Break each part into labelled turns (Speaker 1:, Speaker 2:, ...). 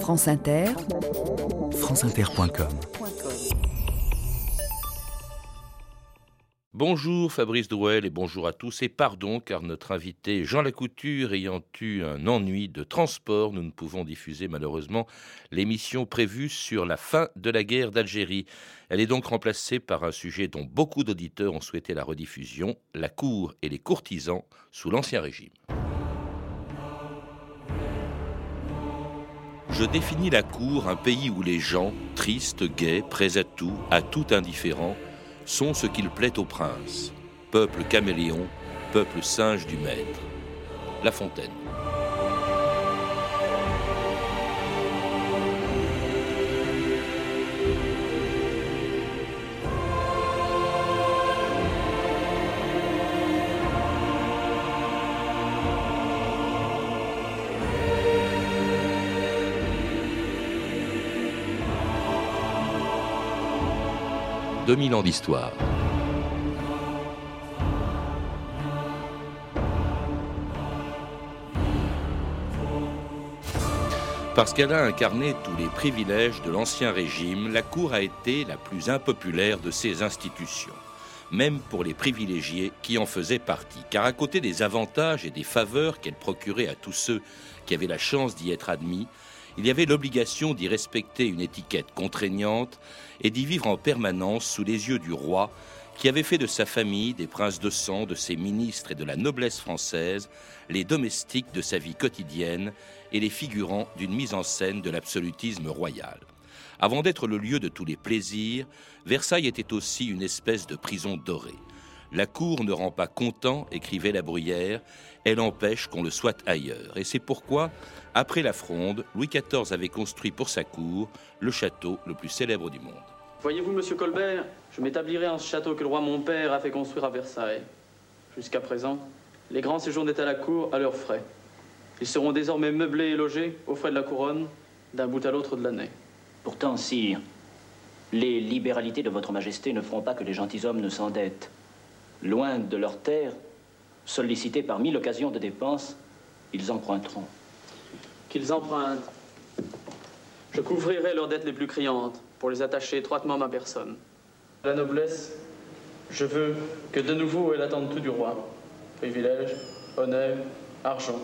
Speaker 1: France Inter,
Speaker 2: franceinter.com
Speaker 3: Bonjour Fabrice Drouel et bonjour à tous et pardon car notre invité Jean Lacouture ayant eu un ennui de transport, nous ne pouvons diffuser malheureusement l'émission prévue sur la fin de la guerre d'Algérie. Elle est donc remplacée par un sujet dont beaucoup d'auditeurs ont souhaité la rediffusion, la cour et les courtisans sous l'Ancien Régime. Je définis la cour, un pays où les gens, tristes, gais, prêts à tout, à tout indifférent, sont ce qu'il plaît au prince, peuple caméléon, peuple singe du maître. La Fontaine. 2000 ans d'histoire. Parce qu'elle a incarné tous les privilèges de l'Ancien Régime, la Cour a été la plus impopulaire de ses institutions, même pour les privilégiés qui en faisaient partie, car à côté des avantages et des faveurs qu'elle procurait à tous ceux qui avaient la chance d'y être admis, il y avait l'obligation d'y respecter une étiquette contraignante et d'y vivre en permanence sous les yeux du roi, qui avait fait de sa famille, des princes de sang, de ses ministres et de la noblesse française, les domestiques de sa vie quotidienne et les figurants d'une mise en scène de l'absolutisme royal. Avant d'être le lieu de tous les plaisirs, Versailles était aussi une espèce de prison dorée. La cour ne rend pas content, écrivait la bruyère, elle empêche qu'on le soit ailleurs. Et c'est pourquoi, après la fronde, Louis XIV avait construit pour sa cour le château le plus célèbre du monde.
Speaker 4: Voyez-vous, monsieur Colbert, je m'établirai en ce château que le roi mon père a fait construire à Versailles. Jusqu'à présent, les grands séjournaient à la cour à leurs frais. Ils seront désormais meublés et logés aux frais de la couronne, d'un bout à l'autre de l'année.
Speaker 5: Pourtant, sire, les libéralités de votre majesté ne feront pas que les gentilshommes ne s'endettent. Loin de leur terre, sollicités par mille occasions de dépenses, ils emprunteront.
Speaker 4: Qu'ils empruntent. Je couvrirai leurs dettes les plus criantes pour les attacher étroitement à ma personne. La noblesse, je veux que de nouveau elle attende tout du roi. Privilèges, honneur, argent.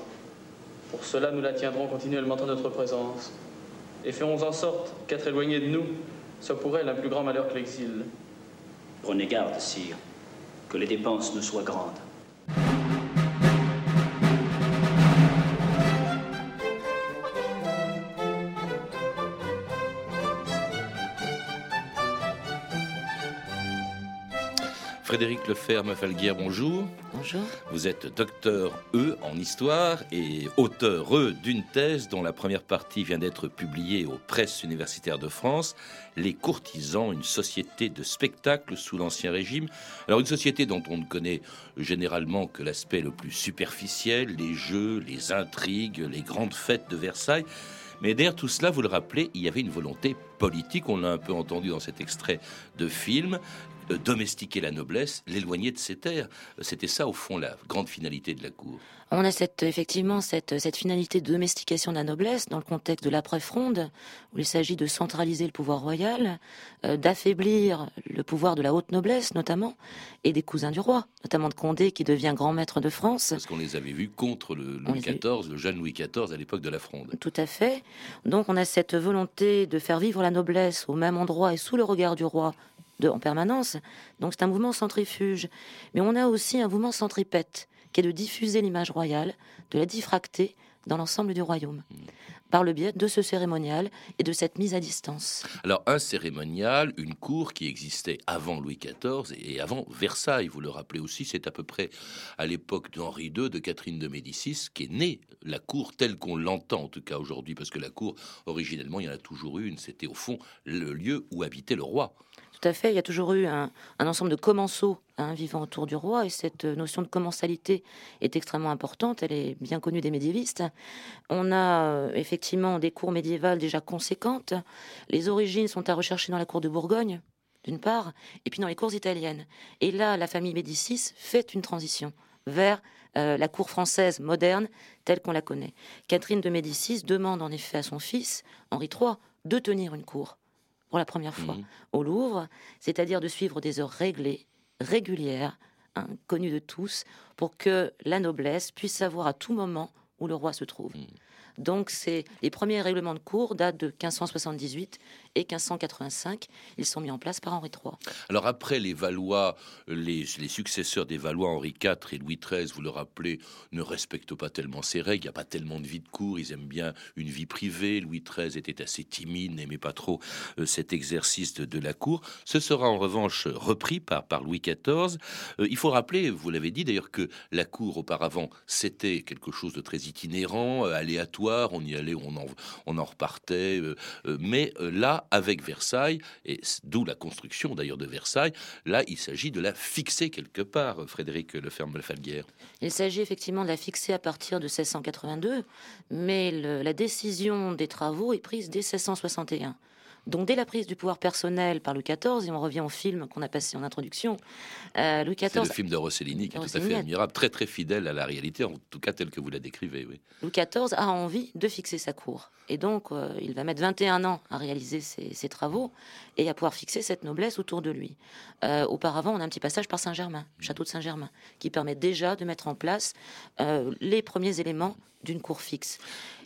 Speaker 4: Pour cela, nous la tiendrons continuellement en notre présence et ferons en sorte qu'être éloigné de nous soit pour elle un plus grand malheur que l'exil.
Speaker 5: Prenez garde, sire, que les dépenses ne soient grandes.
Speaker 3: Frédéric Leferme Falguière, bonjour.
Speaker 6: Bonjour.
Speaker 3: Vous êtes docteur E en histoire et auteur E d'une thèse dont la première partie vient d'être publiée aux presses universitaires de France, Les courtisans, une société de spectacle sous l'Ancien Régime. Alors une société dont on ne connaît généralement que l'aspect le plus superficiel, les jeux, les intrigues, les grandes fêtes de Versailles. Mais derrière tout cela, vous le rappelez, il y avait une volonté politique, on l'a un peu entendu dans cet extrait de film, domestiquer la noblesse, l'éloigner de ses terres. C'était ça, au fond, la grande finalité de la cour.
Speaker 6: On a cette, effectivement cette, cette finalité de domestication de la noblesse dans le contexte de l'après-fronde, où il s'agit de centraliser le pouvoir royal, euh, d'affaiblir le pouvoir de la haute noblesse notamment, et des cousins du roi, notamment de Condé qui devient grand maître de France.
Speaker 3: Parce qu'on les avait vus contre le Louis XIV, le jeune Louis XIV à l'époque de la fronde.
Speaker 6: Tout à fait. Donc on a cette volonté de faire vivre la noblesse au même endroit et sous le regard du roi en permanence. Donc c'est un mouvement centrifuge. Mais on a aussi un mouvement centripète, qui est de diffuser l'image royale, de la diffracter dans l'ensemble du royaume, par le biais de ce cérémonial et de cette mise à distance.
Speaker 3: Alors un cérémonial, une cour qui existait avant Louis XIV et avant Versailles, vous le rappelez aussi, c'est à peu près à l'époque d'Henri II, de Catherine de Médicis, qui est née la cour telle qu'on l'entend en tout cas aujourd'hui, parce que la cour, originellement, il y en a toujours eu une, c'était au fond le lieu où habitait le roi
Speaker 6: tout à fait. Il y a toujours eu un, ensemble de commensaux hein, vivant autour du roi, et cette notion de commensalité est extrêmement importante. Elle est bien connue des médiévistes. On a euh, effectivement des cours médiévales déjà conséquentes. Les origines sont à rechercher dans la cour de Bourgogne, d'une part, et puis dans les cours italiennes. Et là, la famille Médicis fait une transition vers euh, la cour française moderne telle qu'on la connaît. Catherine de Médicis demande en effet à son fils, Henri III, de tenir une cour pour la première fois
Speaker 3: Mhm.
Speaker 6: au Louvre, c'est-à-dire de suivre des heures réglées, régulières, hein, connues de tous, pour que la noblesse puisse savoir à tout moment où le roi se trouve.
Speaker 3: Mhm.
Speaker 6: Donc, c'est les premiers règlements de cour datent de 1578 et 1585. Ils sont mis en place par Henri III.
Speaker 3: Alors après les Valois, les, les successeurs des Valois, Henri IV et Louis XIII, vous le rappelez, ne respectent pas tellement ces règles. Il n'y a pas tellement de vie de cour. Ils aiment bien une vie privée. Louis XIII était assez timide, n'aimait pas trop euh, cet exercice de, la cour. Ce sera en revanche repris par, par Louis XIV. Euh, il faut rappeler, vous l'avez dit d'ailleurs, que la cour auparavant, c'était quelque chose de très itinérant, euh, aléatoire. On y allait, on en, on en repartait. mais euh, avec Versailles, et d'où la construction d'ailleurs de Versailles, là, il s'agit de la fixer quelque part, Frédéric Leferme-Falguière.
Speaker 6: Il s'agit effectivement de la fixer à partir de 1682, mais la décision des travaux est prise dès 1661. Donc dès la prise du pouvoir personnel par Louis XIV, et on revient au film qu'on a passé en introduction, euh, Louis
Speaker 3: C'est le
Speaker 6: XIV,
Speaker 3: film de Rossellini qui est tout à fait admirable, très très fidèle à la réalité, en tout cas tel que vous la décrivez. Oui.
Speaker 6: Louis XIV a envie de fixer sa cour. Et donc, euh, il va mettre 21 ans à réaliser ses, ses travaux et à pouvoir fixer cette noblesse autour de lui. Euh, auparavant, on a un petit passage par Saint-Germain, château de Saint-Germain, qui permet déjà de mettre en place les premiers éléments d'une cour fixe.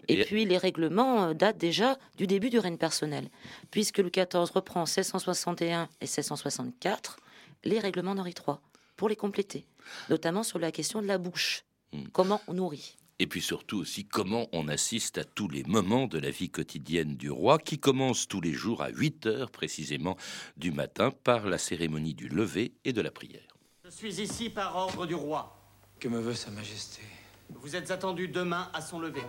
Speaker 6: Et,
Speaker 3: Et-
Speaker 6: puis, les règlements euh, datent déjà du début du règne personnel, puisque Louis XIV reprend en 1661 et 1664 les règlements d'Henri III pour les compléter, notamment sur la question de la bouche.
Speaker 3: Mm.
Speaker 6: Comment on nourrit
Speaker 3: Et puis surtout aussi comment on assiste à tous les moments de la vie quotidienne du roi qui commence tous les jours à 8 heures précisément du matin par la cérémonie du lever et de la prière.
Speaker 1: Je suis ici par ordre du roi.
Speaker 7: Que me veut Sa Majesté?
Speaker 1: Vous êtes attendu demain à son lever.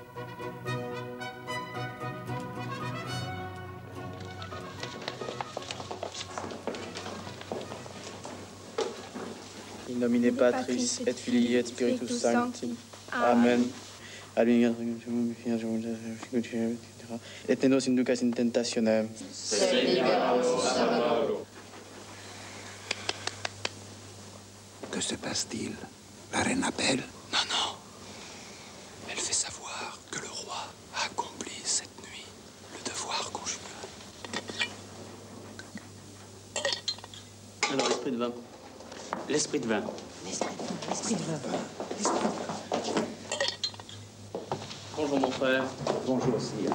Speaker 8: In nomine Patris et Filii et Spiritus Sancti. Amen. Amen. Et nos inducas in tentationem.
Speaker 7: Que se passe-t-il? La reine appelle? Non, non. Elle fait savoir que le roi a accompli cette nuit le devoir conjugal.
Speaker 4: Alors, l'esprit de vin.
Speaker 1: L'esprit de vin.
Speaker 4: Bonjour, mon frère.
Speaker 1: Bonjour, sire.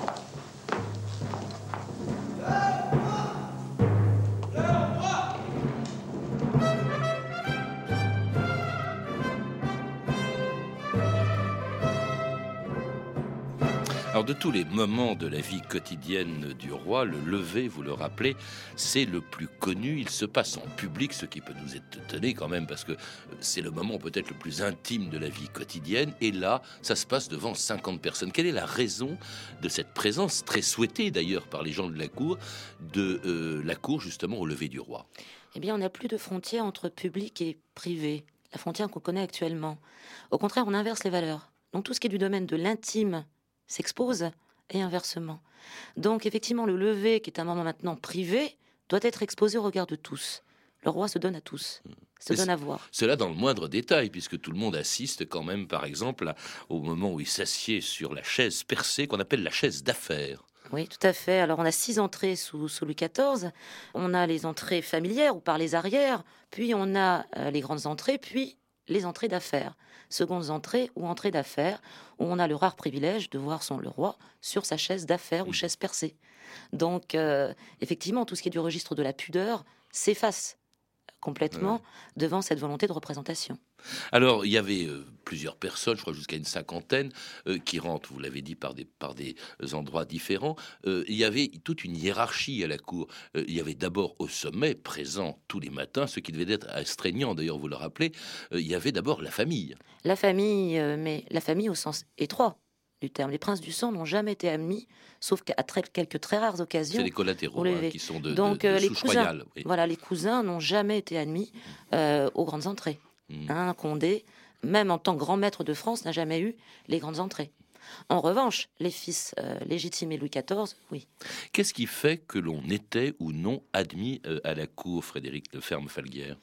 Speaker 3: Alors de tous les moments de la vie quotidienne du roi, le lever, vous le rappelez, c'est le plus connu. Il se passe en public, ce qui peut nous étonner quand même, parce que c'est le moment peut-être le plus intime de la vie quotidienne. Et là, ça se passe devant 50 personnes. Quelle est la raison de cette présence, très souhaitée d'ailleurs par les gens de la cour, de euh, la cour justement au lever du roi?
Speaker 6: Eh bien, on n'a plus de frontière entre public et privé, la frontière qu'on connaît actuellement. Au contraire, on inverse les valeurs. Donc tout ce qui est du domaine de l'intime s'expose et inversement. Donc effectivement, le lever, qui est un moment maintenant privé, doit être exposé au regard de tous. Le roi se donne à tous, se
Speaker 3: Mais
Speaker 6: donne à voir.
Speaker 3: Cela dans le moindre détail, puisque tout le monde assiste quand même, par exemple, à- au moment où il s'assied sur la chaise percée qu'on appelle la chaise d'affaires.
Speaker 6: Oui, tout à fait. Alors, on a six entrées sous, sous Louis XIV. On a les entrées familières ou par les arrières, puis on a euh, les grandes entrées, puis les entrées d'affaires. Secondes entrées ou entrées d'affaires, où on a le rare privilège de voir son le roi sur sa chaise d'affaires ou chaise percée. Donc, euh, effectivement, tout ce qui est du registre de la pudeur s'efface complètement devant cette volonté de représentation.
Speaker 3: Alors, il y avait euh, plusieurs personnes, je crois jusqu'à une cinquantaine, euh, qui rentrent, vous l'avez dit, par des, par des endroits différents. Euh, il y avait toute une hiérarchie à la cour. Euh, il y avait d'abord au sommet, présent tous les matins, ce qui devait être astreignant, d'ailleurs, vous le rappelez, euh, il y avait d'abord la famille.
Speaker 6: La famille, euh, mais la famille au sens étroit du terme. Les princes du sang n'ont jamais été admis, sauf qu'à très- quelques très rares occasions.
Speaker 3: C'est les collatéraux
Speaker 6: Au
Speaker 3: hein, qui sont de,
Speaker 6: Donc,
Speaker 3: de- de
Speaker 6: euh, les cousins.
Speaker 3: royale. oui.
Speaker 6: Voilà, les cousins n'ont jamais été admis euh, aux grandes entrées.
Speaker 3: Mm.
Speaker 6: Hein, Condé, même en tant que grand maître de France, n'a jamais eu les grandes entrées. En revanche, les fils euh, légitimes et Louis XIV, oui.
Speaker 3: Qu'est-ce qui fait que l'on était ou non admis euh, à la cour, Frédéric de Ferme-Falguière?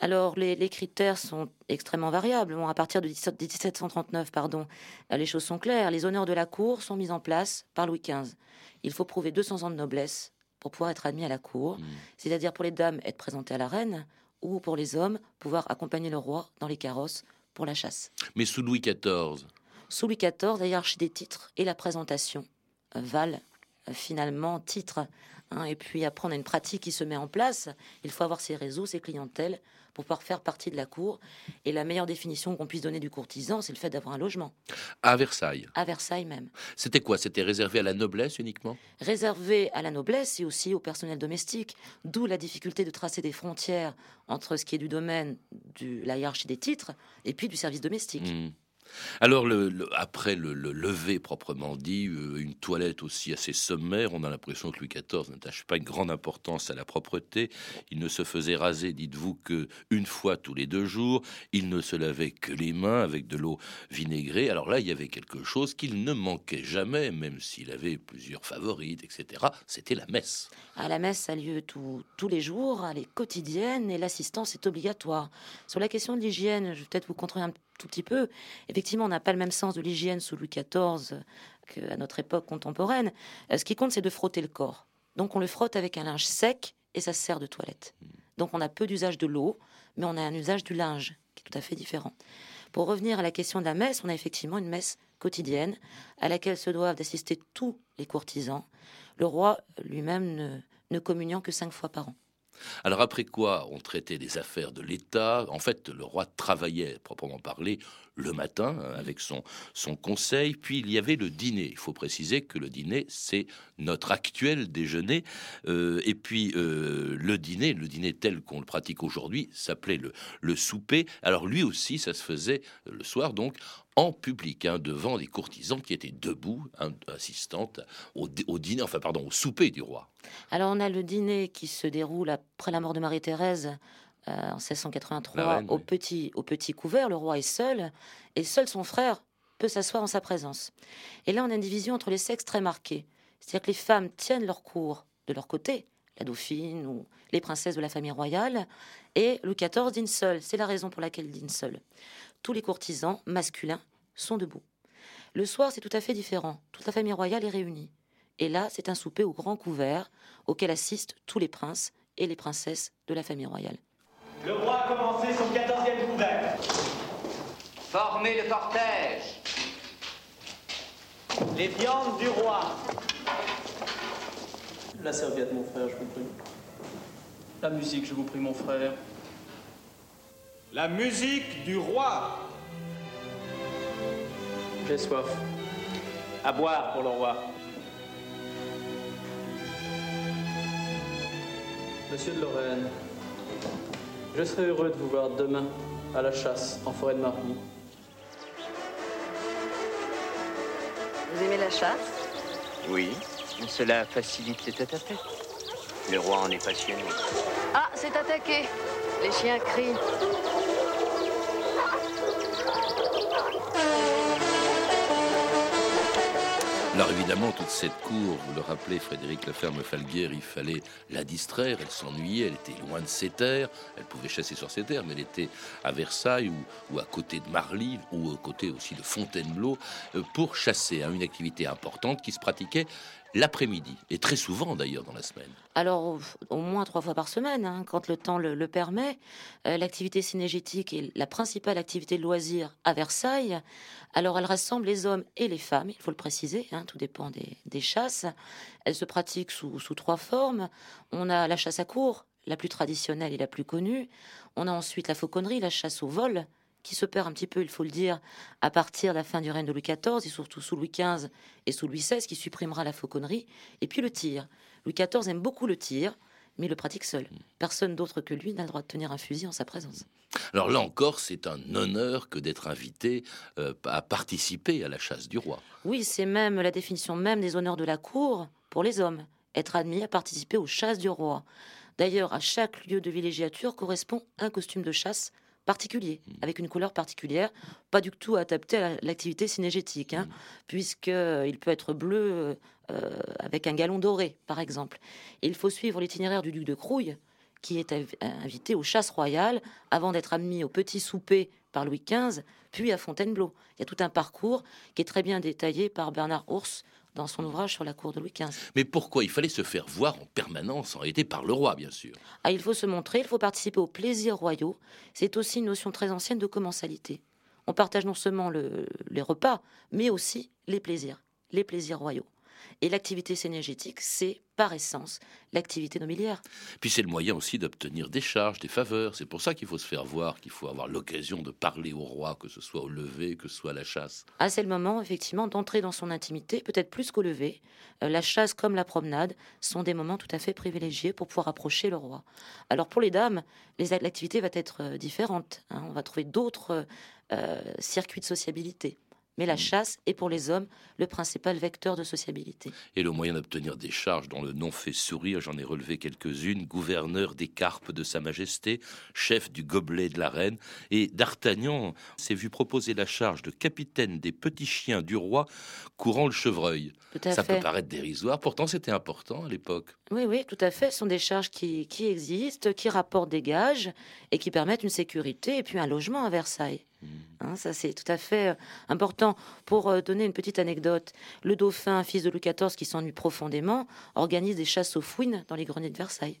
Speaker 6: Alors, les, critères sont extrêmement variables. à partir de 1739, pardon, euh, les choses sont claires. Les honneurs de la cour sont mis en place par Louis XV. Il faut prouver 200 ans de noblesse pour pouvoir être admis à la cour, mmh. c'est-à-dire pour les dames être présentées à la reine, ou pour les hommes pouvoir accompagner le roi dans les carrosses pour la chasse.
Speaker 3: Mais sous Louis XIV
Speaker 6: Sous Louis XIV, la hiérarchie des titres et la présentation valent euh, finalement titre. Hein. et puis après, on a une pratique qui se met en place. Il faut avoir ses réseaux, ses clientèles pour pouvoir faire partie de la cour. Et la meilleure définition qu'on puisse donner du courtisan, c'est le fait d'avoir un logement.
Speaker 3: À Versailles
Speaker 6: À Versailles même.
Speaker 3: C'était quoi? C'était réservé à la noblesse uniquement?
Speaker 6: Réservé à la noblesse et aussi au personnel domestique. D'où la difficulté de tracer des frontières entre ce qui est du domaine de la hiérarchie des titres et puis du service domestique.
Speaker 3: Mmh. Alors, après le, lever proprement dit, euh, une toilette aussi assez sommaire, on a l'impression que Louis XIV n'attache pas une grande importance à la propreté. Il ne se faisait raser, dites-vous, que une fois tous les deux jours. Il ne se lavait que les mains avec de l'eau vinaigrée. Alors là, il y avait quelque chose qu'il ne manquait jamais, même s'il avait plusieurs favorites, etc. C'était la messe.
Speaker 6: À la messe a lieu tous les jours, elle est quotidienne et l'assistance est obligatoire. Sur la question de l'hygiène, je vais peut-être vous contrer un tout petit peu. Effectivement, on n'a pas le même sens de l'hygiène sous Louis XIV qu'à notre époque contemporaine. Euh, ce qui compte, c'est de frotter le corps. Donc on le frotte avec un linge sec et ça sert de toilette. Donc on a peu d'usage de l'eau, mais on a un usage du linge qui est tout à fait différent. Pour revenir à la question de la messe, on a effectivement une messe quotidienne à laquelle se doivent assister tous les courtisans. Le roi lui-même ne, ne communiant que cinq fois par an.
Speaker 3: Alors après quoi on traitait des affaires de l'État, en fait le roi travaillait proprement parler le matin hein, avec son, son conseil, puis il y avait le dîner. Il faut préciser que le dîner, c'est notre actuel déjeuner, euh, et puis euh, le dîner, le dîner tel qu'on le pratique aujourd'hui, s'appelait le, le souper. Alors lui aussi, ça se faisait le soir, donc en public, hein, devant des courtisans qui étaient debout, hein, assistantes au, dîner, enfin pardon, au souper du roi.
Speaker 6: Alors on a le dîner qui se déroule après la mort de Marie-Thérèse euh, en 1683 au, petit, au petit couvert. Le roi est seul et seul son frère peut s'asseoir en sa présence. Et là on a une division entre les sexes très marquée. C'est-à-dire que les femmes tiennent leur cours de leur côté, la dauphine ou les princesses de la famille royale, et Louis XIV dîne seul. C'est la raison pour laquelle il dîne seul tous les courtisans masculins sont debout. Le soir, c'est tout à fait différent. Toute la famille royale est réunie. Et là, c'est un souper au grand couvert auquel assistent tous les princes et les princesses de la famille royale.
Speaker 9: Le roi a commencé son quatorzième couvert.
Speaker 10: Formez le cortège.
Speaker 1: Les viandes du roi.
Speaker 4: La serviette, mon frère, je vous prie. La musique, je vous prie, mon frère.
Speaker 9: La musique du roi.
Speaker 4: J'ai soif. À boire pour le roi. Monsieur de Lorraine, je serai heureux de vous voir demain à la chasse en forêt de Marny.
Speaker 11: Vous aimez la chasse?
Speaker 12: Oui, cela facilite les tête-à-tête. Le roi en est passionné.
Speaker 11: Ah, c'est attaqué. Les chiens crient.
Speaker 3: Alors évidemment, toute cette cour, vous le rappelez, Frédéric Laferme-Falguière, il fallait la distraire, elle s'ennuyait, elle était loin de ses terres, elle pouvait chasser sur ses terres, mais elle était à Versailles ou, à côté de Marly, ou à côté aussi de Fontainebleau, euh, pour chasser, hein, une activité importante qui se pratiquait l'après-midi, et très souvent d'ailleurs dans la semaine.
Speaker 6: Alors, au moins trois fois par semaine, hein, quand le temps le, permet. Euh, l'activité synergétique est la principale activité de loisir à Versailles. Alors, elle rassemble les hommes et les femmes, il faut le préciser, hein, tout dépend des, chasses. Elle se pratique sous, sous trois formes. On a la chasse à cours, la plus traditionnelle et la plus connue. On a ensuite la fauconnerie, la chasse au vol, qui se perd un petit peu, il faut le dire, à partir de la fin du règne de Louis XIV et surtout sous Louis XV et sous Louis XVI, qui supprimera la fauconnerie, et puis le tir. Louis XIV aime beaucoup le tir, mais il le pratique seul. Personne d'autre que lui n'a le droit de tenir un fusil en sa présence.
Speaker 3: Alors là encore, c'est un honneur que d'être invité euh, à participer à la chasse du roi.
Speaker 6: Oui, c'est même la définition même des honneurs de la cour pour les hommes, être admis à participer aux chasses du roi. D'ailleurs, à chaque lieu de villégiature correspond un costume de chasse particulier, mm. avec une couleur particulière, pas du tout adapté à l'activité synergétique, hein, mm. puisqu'il peut être bleu euh, avec un galon doré, par exemple. il faut suivre l'itinéraire du duc de Crouille, qui est invité aux chasses royales avant d'être admis au petit souper par Louis XV, puis à Fontainebleau. Il y a tout un parcours qui est très bien détaillé par Bernard Ours dans son ouvrage sur la cour de Louis XV.
Speaker 3: Mais pourquoi il fallait se faire voir en permanence, en réalité par le roi, bien sûr?
Speaker 6: Ah, Il faut se montrer, il faut participer aux plaisirs royaux. C'est aussi une notion très ancienne de commensalité. On partage non seulement les repas, mais aussi les plaisirs, les plaisirs royaux. Et l'activité synergétique, c'est par essence l'activité nobiliaire.
Speaker 3: Puis c'est le moyen aussi d'obtenir des charges, des faveurs. C'est pour ça qu'il faut se faire voir, qu'il faut avoir l'occasion de parler au roi, que ce soit au lever, que ce soit à la chasse.
Speaker 6: Ah, c'est le moment, effectivement, d'entrer dans son intimité, peut-être plus qu'au lever. Euh, la chasse comme la promenade sont des moments tout à fait privilégiés pour pouvoir approcher le roi. Alors pour les dames, l'activité va être euh, différente. Hein. On va trouver d'autres euh, circuits de sociabilité. Mais la mm. chasse est pour les hommes le principal vecteur de sociabilité.
Speaker 3: Et le moyen d'obtenir des charges dont le nom fait sourire, j'en ai relevé quelques-unes, gouverneur des carpes de Sa Majesté, chef du gobelet de la reine, et d'Artagnan s'est vu proposer la charge de capitaine des petits chiens du roi courant le chevreuil. Ça peut paraître dérisoire, pourtant c'était important à l'époque.
Speaker 6: Oui, oui, tout à fait. Ce sont des charges qui, qui existent, qui rapportent des gages et qui permettent une sécurité et puis un logement à Versailles. Hein, ça, c'est tout à fait euh, important. Pour euh, donner une petite anecdote, le dauphin, fils de Louis XIV, qui s'ennuie profondément, organise des chasses aux fouines dans les greniers de Versailles.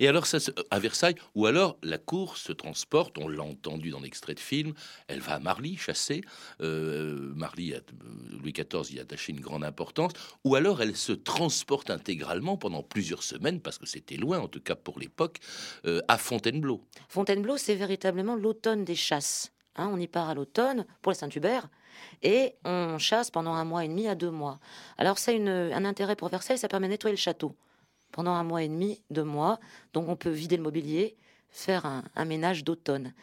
Speaker 3: Et alors, ça, à Versailles, ou alors la cour se transporte, on l'a entendu dans l'extrait de film, elle va à Marly chasser. Euh, Marly, Louis XIV y a attaché une grande importance. Ou alors elle se transporte intégralement pendant plusieurs semaines, parce que c'était loin, en tout cas pour l'époque, à Fontainebleau.
Speaker 6: Fontainebleau, c'est véritablement l'automne des chasses. Hein, on y part à l'automne pour le Saint-Hubert et on chasse pendant un mois et demi à deux mois. Alors a un intérêt pour Versailles, ça permet de nettoyer le château pendant un mois et demi, deux mois. Donc on peut vider le mobilier, faire un, ménage d'automne.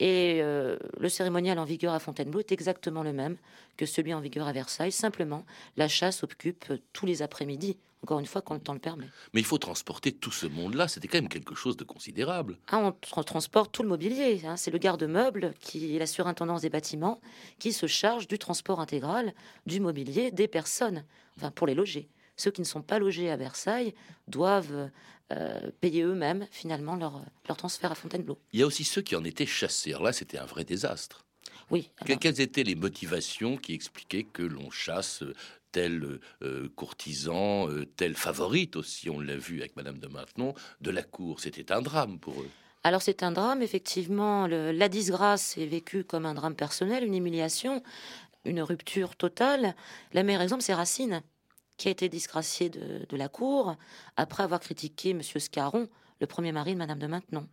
Speaker 6: Et euh, le cérémonial en vigueur à Fontainebleau est exactement le même que celui en vigueur à Versailles. Simplement, la chasse occupe tous les après-midi encore une fois, quand le temps le permet.
Speaker 3: Mais il faut transporter tout ce monde-là, c'était quand même quelque chose de considérable.
Speaker 6: Ah, on, transporte tout le mobilier. Hein. C'est le garde-meuble, qui est la surintendance des bâtiments, qui se charge du transport intégral du mobilier des personnes, enfin pour les loger. Ceux qui ne sont pas logés à Versailles doivent euh, payer eux-mêmes finalement leur, leur transfert à Fontainebleau.
Speaker 3: Il y a aussi ceux qui en étaient chassés. là, c'était un vrai désastre.
Speaker 6: Oui.
Speaker 3: Quelles étaient les motivations qui expliquaient que l'on chasse tel euh, courtisan, euh, telle favorite aussi, on l'a vu avec Madame de Maintenon, de la cour? C'était un drame pour eux.
Speaker 6: Alors c'est un drame, effectivement. la disgrâce est vécue comme un drame personnel, une humiliation, une rupture totale. La meilleure exemple, c'est Racine, qui a été disgracié de, de, la cour après avoir critiqué Monsieur Scarron, le premier mari de Madame de Maintenon.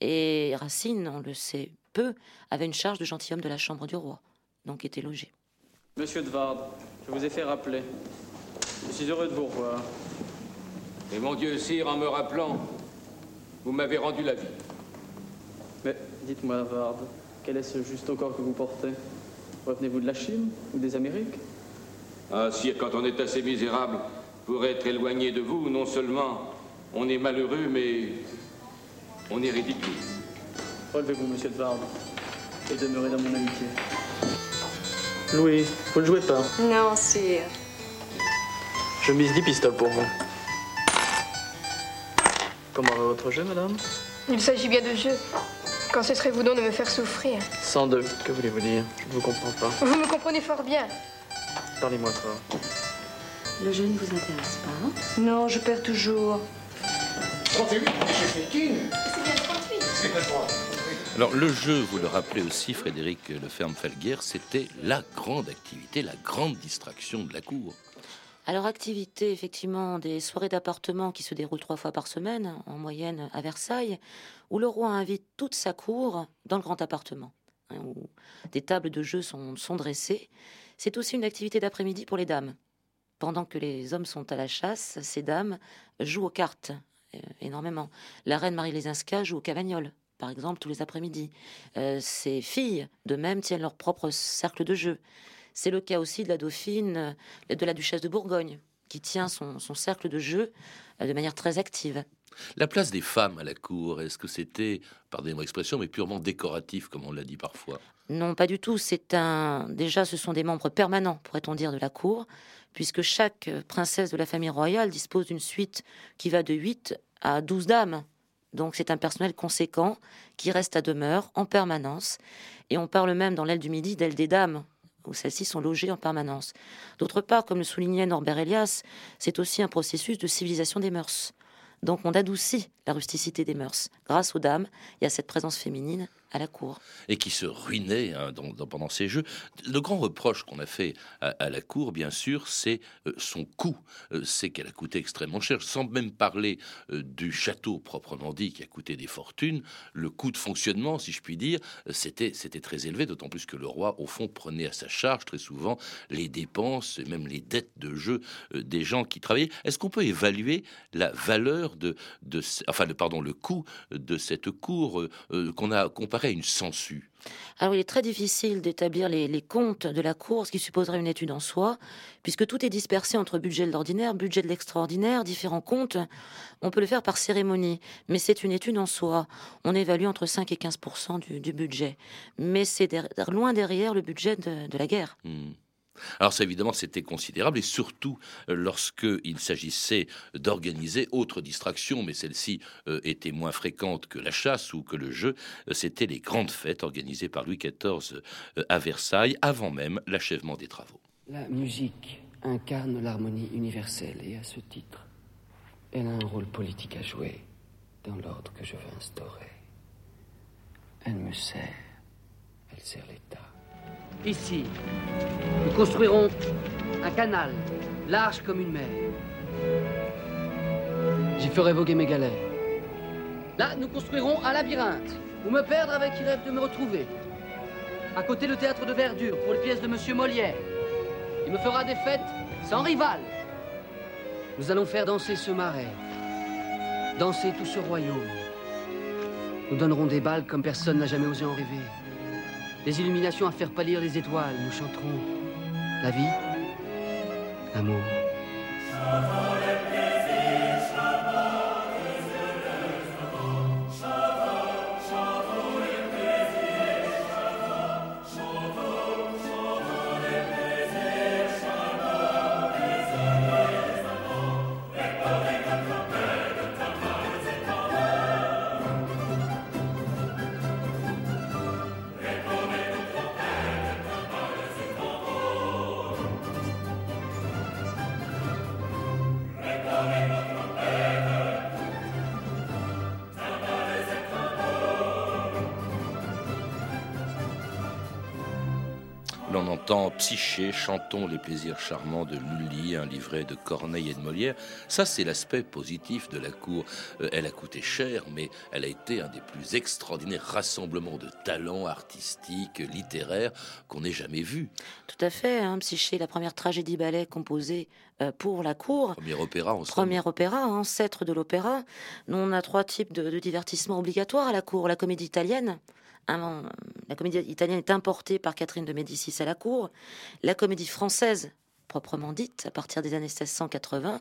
Speaker 6: Et Racine, on le sait peu, avait une charge de gentilhomme de la chambre du roi, donc était logé.
Speaker 4: Monsieur de Varde, je vous ai fait rappeler. Je suis heureux de vous revoir.
Speaker 13: Et mon Dieu, sire, en me rappelant, vous m'avez rendu la vie.
Speaker 4: Mais dites-moi, Varde, quel est ce juste au corps que vous portez? Revenez-vous de la Chine ou des Amériques?
Speaker 13: Ah, sire, quand on est assez misérable pour être éloigné de vous, non seulement on est malheureux, mais on est ridicule.
Speaker 4: Relevez-vous, monsieur de Varde, et demeurez dans mon amitié. Louis, vous ne jouez pas
Speaker 11: Non, sire.
Speaker 4: Je mise 10 pistoles pour vous. Comment va votre jeu, madame?
Speaker 14: Il s'agit bien de jeu. Quand cesserez-vous donc de me faire souffrir?
Speaker 4: 102, que voulez-vous dire? Je ne vous comprends pas.
Speaker 14: Vous me comprenez fort bien.
Speaker 4: Parlez-moi fort.
Speaker 6: Le jeu ne vous intéresse pas? Hein
Speaker 14: Non, je perds toujours.
Speaker 7: 38, j'ai
Speaker 14: fait King. C'est bien 38. C'est pas
Speaker 3: alors le jeu, vous le rappelez aussi, Frédéric Leferme-Felguer, c'était la grande activité, la grande distraction de la cour.
Speaker 6: Alors activité effectivement des soirées d'appartement qui se déroulent trois fois par semaine en moyenne à Versailles, où le roi invite toute sa cour dans le grand appartement, hein, où des tables de jeu sont, sont dressées. C'est aussi une activité d'après-midi pour les dames. Pendant que les hommes sont à la chasse, ces dames jouent aux cartes énormément. La reine Marie Lesinska joue au cavagnol par exemple, tous les après-midi. Euh, ces filles, de même, tiennent leur propre cercle de jeu. C'est le cas aussi de la dauphine, euh, de la duchesse de Bourgogne, qui tient son, cercle de jeu euh, de manière très active.
Speaker 3: La place des femmes à la cour, est-ce que c'était, pardonnez-moi l'expression, mais purement décoratif, comme on l'a dit parfois?
Speaker 6: Non, pas du tout. C'est un. Déjà, ce sont des membres permanents, pourrait-on dire, de la cour, puisque chaque princesse de la famille royale dispose d'une suite qui va de 8 à 12 dames Donc c'est un personnel conséquent qui reste à demeure en permanence. Et on parle même dans l'aile du midi d'aile des dames, où celles-ci sont logées en permanence. D'autre part, comme le soulignait Norbert Elias, c'est aussi un processus de civilisation des mœurs. Donc on adoucit la rusticité des mœurs. Grâce aux dames, il y a cette présence féminine la cour.
Speaker 3: Et qui se ruinait hein, pendant ces jeux. Le grand reproche qu'on a fait à, la cour, bien sûr, c'est euh, son coût. Euh, c'est qu'elle a coûté extrêmement cher. Sans même parler euh, du château proprement dit, qui a coûté des fortunes, le coût de fonctionnement, si je puis dire, c'était, c'était très élevé, d'autant plus que le roi, au fond, prenait à sa charge très souvent les dépenses et même les dettes de jeu des gens qui travaillaient. Est-ce qu'on peut évaluer la valeur de, de enfin, le, pardon, le coût de cette cour qu'on a comparé une sangsue
Speaker 6: alors, il est très difficile d'établir les, comptes de la Cour, ce qui supposerait une étude en soi, puisque tout est dispersé entre budget de l'ordinaire, budget de l'extraordinaire, différents comptes. On peut le faire par cérémonie, mais c'est une étude en soi. On évalue entre 5 et 15% du, budget. Mais c'est loin derrière le budget de, la guerre.
Speaker 3: Hmm. Alors ça évidemment c'était considérable et surtout euh, lorsqu'il s'agissait d'organiser autre distraction, mais celle-ci euh, était moins fréquente que la chasse ou que le jeu, euh, c'était les grandes fêtes organisées par Louis XIV à Versailles avant même l'achèvement des travaux.
Speaker 15: La musique incarne l'harmonie universelle et à ce titre, elle a un rôle politique à jouer dans l'ordre que je veux instaurer. Elle me sert, elle sert l'État.
Speaker 16: Ici, nous construirons un canal large comme une mer. J'y ferai voguer mes galères. Là, nous construirons un labyrinthe où me perdre avec qui rêve de me retrouver. À côté, le théâtre de verdure pour les pièces de Monsieur Molière. Il me fera des fêtes sans rival. Nous allons faire danser ce marais, danser tout ce royaume. Nous donnerons des balles comme personne n'a jamais osé en rêver. Des illuminations à faire pâlir les étoiles, nous chanterons la vie, l'amour.
Speaker 3: Psyché, chantons les plaisirs charmants de Lully, un livret de Corneille et de Molière. Ça, c'est l'aspect positif de la cour. Euh, elle a coûté cher, mais elle a été un des plus extraordinaires rassemblements de talents artistiques, littéraires qu'on ait jamais vu.
Speaker 6: Tout à fait. Hein, Psyché, la première tragédie ballet composée euh, pour la cour.
Speaker 3: Premier opéra,
Speaker 6: on Premier opéra, ancêtre de l'opéra. Nous, on a trois types de, de divertissements obligatoires à la cour. La comédie italienne, la comédie italienne est importée par Catherine de Médicis à la cour. La comédie française, proprement dite, à partir des années 1680,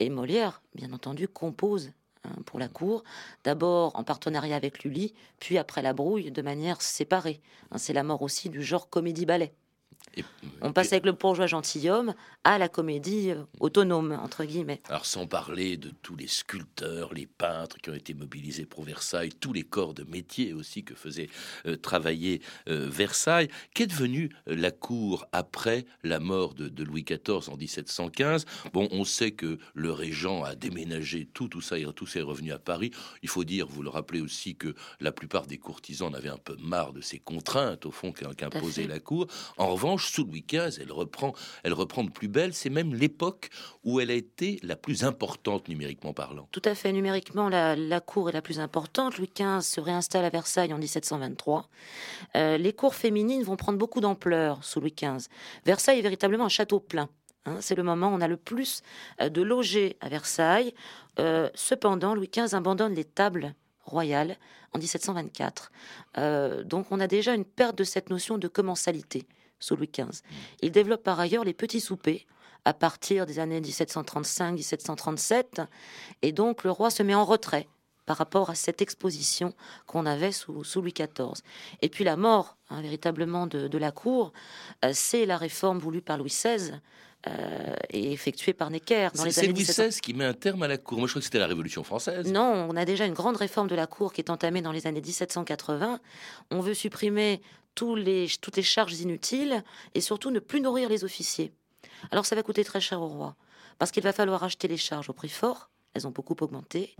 Speaker 6: et Molière, bien entendu, compose hein, pour la cour, d'abord en partenariat avec Lully, puis après la brouille, de manière séparée. Hein, c'est la mort aussi du genre comédie-ballet. On passe avec le bourgeois gentilhomme à la comédie euh, autonome, entre guillemets.
Speaker 3: Alors sans parler de tous les sculpteurs, les peintres qui ont été mobilisés pour Versailles, tous les corps de métier aussi que faisait euh, travailler euh, Versailles, qu'est devenue la cour après la mort de, Louis XIV en 1715 Bon, on sait que le régent a déménagé tout, tout ça, et tout ça est revenu à Paris. Il faut dire, vous le rappelez aussi, que la plupart des courtisans en avaient un peu marre de ces contraintes, au fond, qu'imposait la cour. En revanche, sous Louis XV, elle reprend, elle reprend de plus belle. C'est même l'époque où elle a été la plus importante numériquement parlant.
Speaker 6: Tout à fait, numériquement, la, cour est la plus importante. Louis XV se réinstalle à Versailles en 1723. Euh, les cours féminines vont prendre beaucoup d'ampleur sous Louis XV. Versailles est véritablement un château plein. Hein. c'est le moment où on a le plus euh, de logés à Versailles. Euh, cependant, Louis XV abandonne les tables royales en 1724. donc on a déjà une perte de cette notion de commensalité sous Louis XV. Il développe par ailleurs les petits soupers à partir des années 1735-1737, et donc le roi se met en retrait par rapport à cette exposition qu'on avait sous, Louis XIV. Et puis la mort, hein, véritablement, de, la cour, euh, c'est la réforme voulue par Louis XVI, euh, est effectué par Necker dans les
Speaker 3: C'est Louis
Speaker 6: 1700.
Speaker 3: XVI qui met un terme à la cour. Moi, je crois que c'était la Révolution française.
Speaker 6: Non, on a déjà une grande réforme de la Cour qui est entamée dans les années 1780. On veut supprimer les, toutes les charges inutiles et surtout ne plus nourrir les officiers. Alors ça va coûter très cher au roi, parce qu'il va falloir acheter les charges au prix fort, elles ont beaucoup augmenté.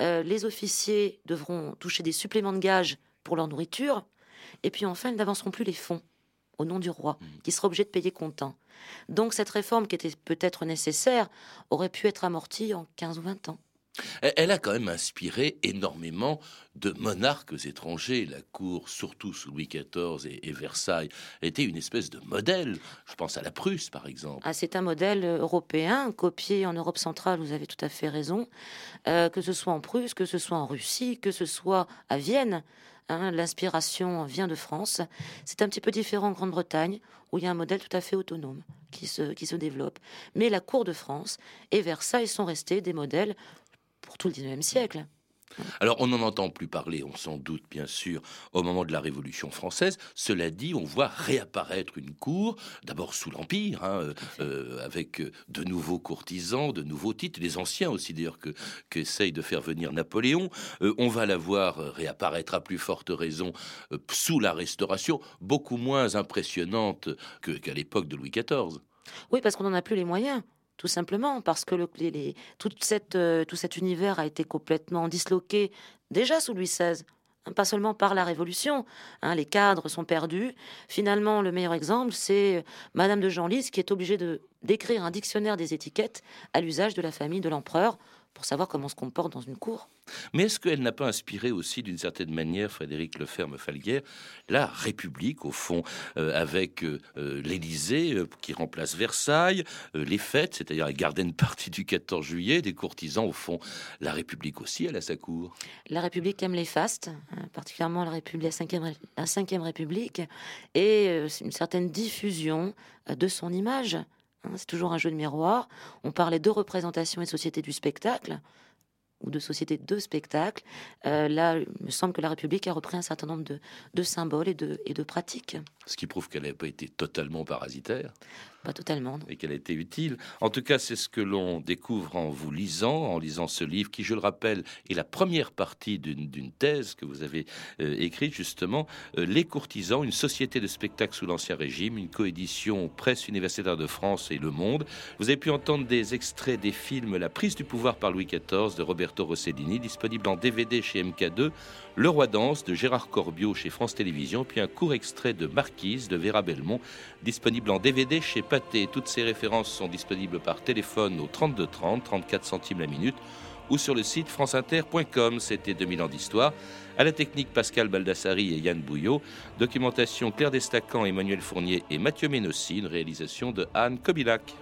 Speaker 6: Euh, les officiers devront toucher des suppléments de gages pour leur nourriture, et puis enfin, ils n'avanceront plus les fonds au nom du roi, qui sera obligé de payer comptant. Donc cette réforme, qui était peut-être nécessaire, aurait pu être amortie en 15 ou 20 ans.
Speaker 3: Elle a quand même inspiré énormément de monarques étrangers. La cour, surtout sous Louis XIV et, Versailles, était une espèce de modèle. Je pense à la Prusse, par exemple.
Speaker 6: Ah, c'est un modèle européen, copié en Europe centrale, vous avez tout à fait raison, Euh, que ce soit en Prusse, que ce soit en Russie, que ce soit à Vienne. hein, L'inspiration vient de France. C'est un petit peu différent en Grande-Bretagne, où il y a un modèle tout à fait autonome qui se développe. Mais la cour de France et Versailles sont restés des modèles pour tout le 19e siècle.
Speaker 3: Alors, on n'en entend plus parler, on s'en doute bien sûr, au moment de la Révolution française. Cela dit, on voit réapparaître une cour, d'abord sous l'Empire, hein, euh, euh, avec euh, de nouveaux courtisans, de nouveaux titres, les anciens aussi d'ailleurs que qu'essaye de faire venir Napoléon. Euh, on va la voir réapparaître à plus forte raison euh, sous la Restauration, beaucoup moins impressionnante qu'à l'époque de Louis XIV.
Speaker 6: Oui, parce qu'on n'en a plus les moyens, tout simplement, parce que euh, tout cet univers a été complètement disloqué déjà sous Louis XVI. hein, Pas seulement par la Révolution, hein, les cadres sont perdus. Finalement, le meilleur exemple, c'est euh, Madame de Genlis qui est obligée de d'écrire un dictionnaire des étiquettes à l'usage de la famille de l'empereur pour savoir comment on se comporte dans une cour.
Speaker 3: Mais est-ce qu'elle n'a pas inspiré aussi, d'une certaine manière, Frédéric Leferme-Falguière, la République, au fond, euh, avec euh, euh, l'Élysée euh, qui remplace Versailles, les fêtes, c'est-à-dire la garden party du 14 juillet, des courtisans, au fond, la République aussi, elle a sa cour.
Speaker 6: La République aime les fastes, hein, particulièrement la République, la cinquième, Ré- la cinquième République, et une certaine diffusion de son image. Hein. c'est toujours un jeu de miroir. On parlait de représentation et société du spectacle ou de société de spectacle. Euh, là, il me semble que la République a repris un certain nombre de, de symboles et de, et de pratiques.
Speaker 3: Ce qui prouve qu'elle n'a pas été totalement parasitaire.
Speaker 6: Totalement.
Speaker 3: et qu'elle a été utile. En tout cas, c'est ce que l'on découvre en vous lisant, en lisant ce livre, qui, je le rappelle, est la première partie d'une d'une thèse que vous avez euh, écrite, justement, euh, Les courtisans, une société de spectacle sous l'Ancien Régime, une coédition Presse universitaire de France et Le Monde. Vous avez pu entendre des extraits des films La prise du pouvoir par Louis XIV de Roberto Rossellini, disponible en DVD chez MK2, Le Roi Danse de Gérard Corbiot chez France Télévisions, puis un court extrait de Marquise de Vera Belmont, disponible en DVD chez Toutes ces références sont disponibles par téléphone au 32 30, 34 centimes la minute, ou sur le site franceinter.com. C'était 2000 ans d'histoire. À la technique, Pascal Baldassari et Yann Bouillot. Documentation Claire Destacan, Emmanuel Fournier et Mathieu Ménossi. Une réalisation de Anne Kobilac.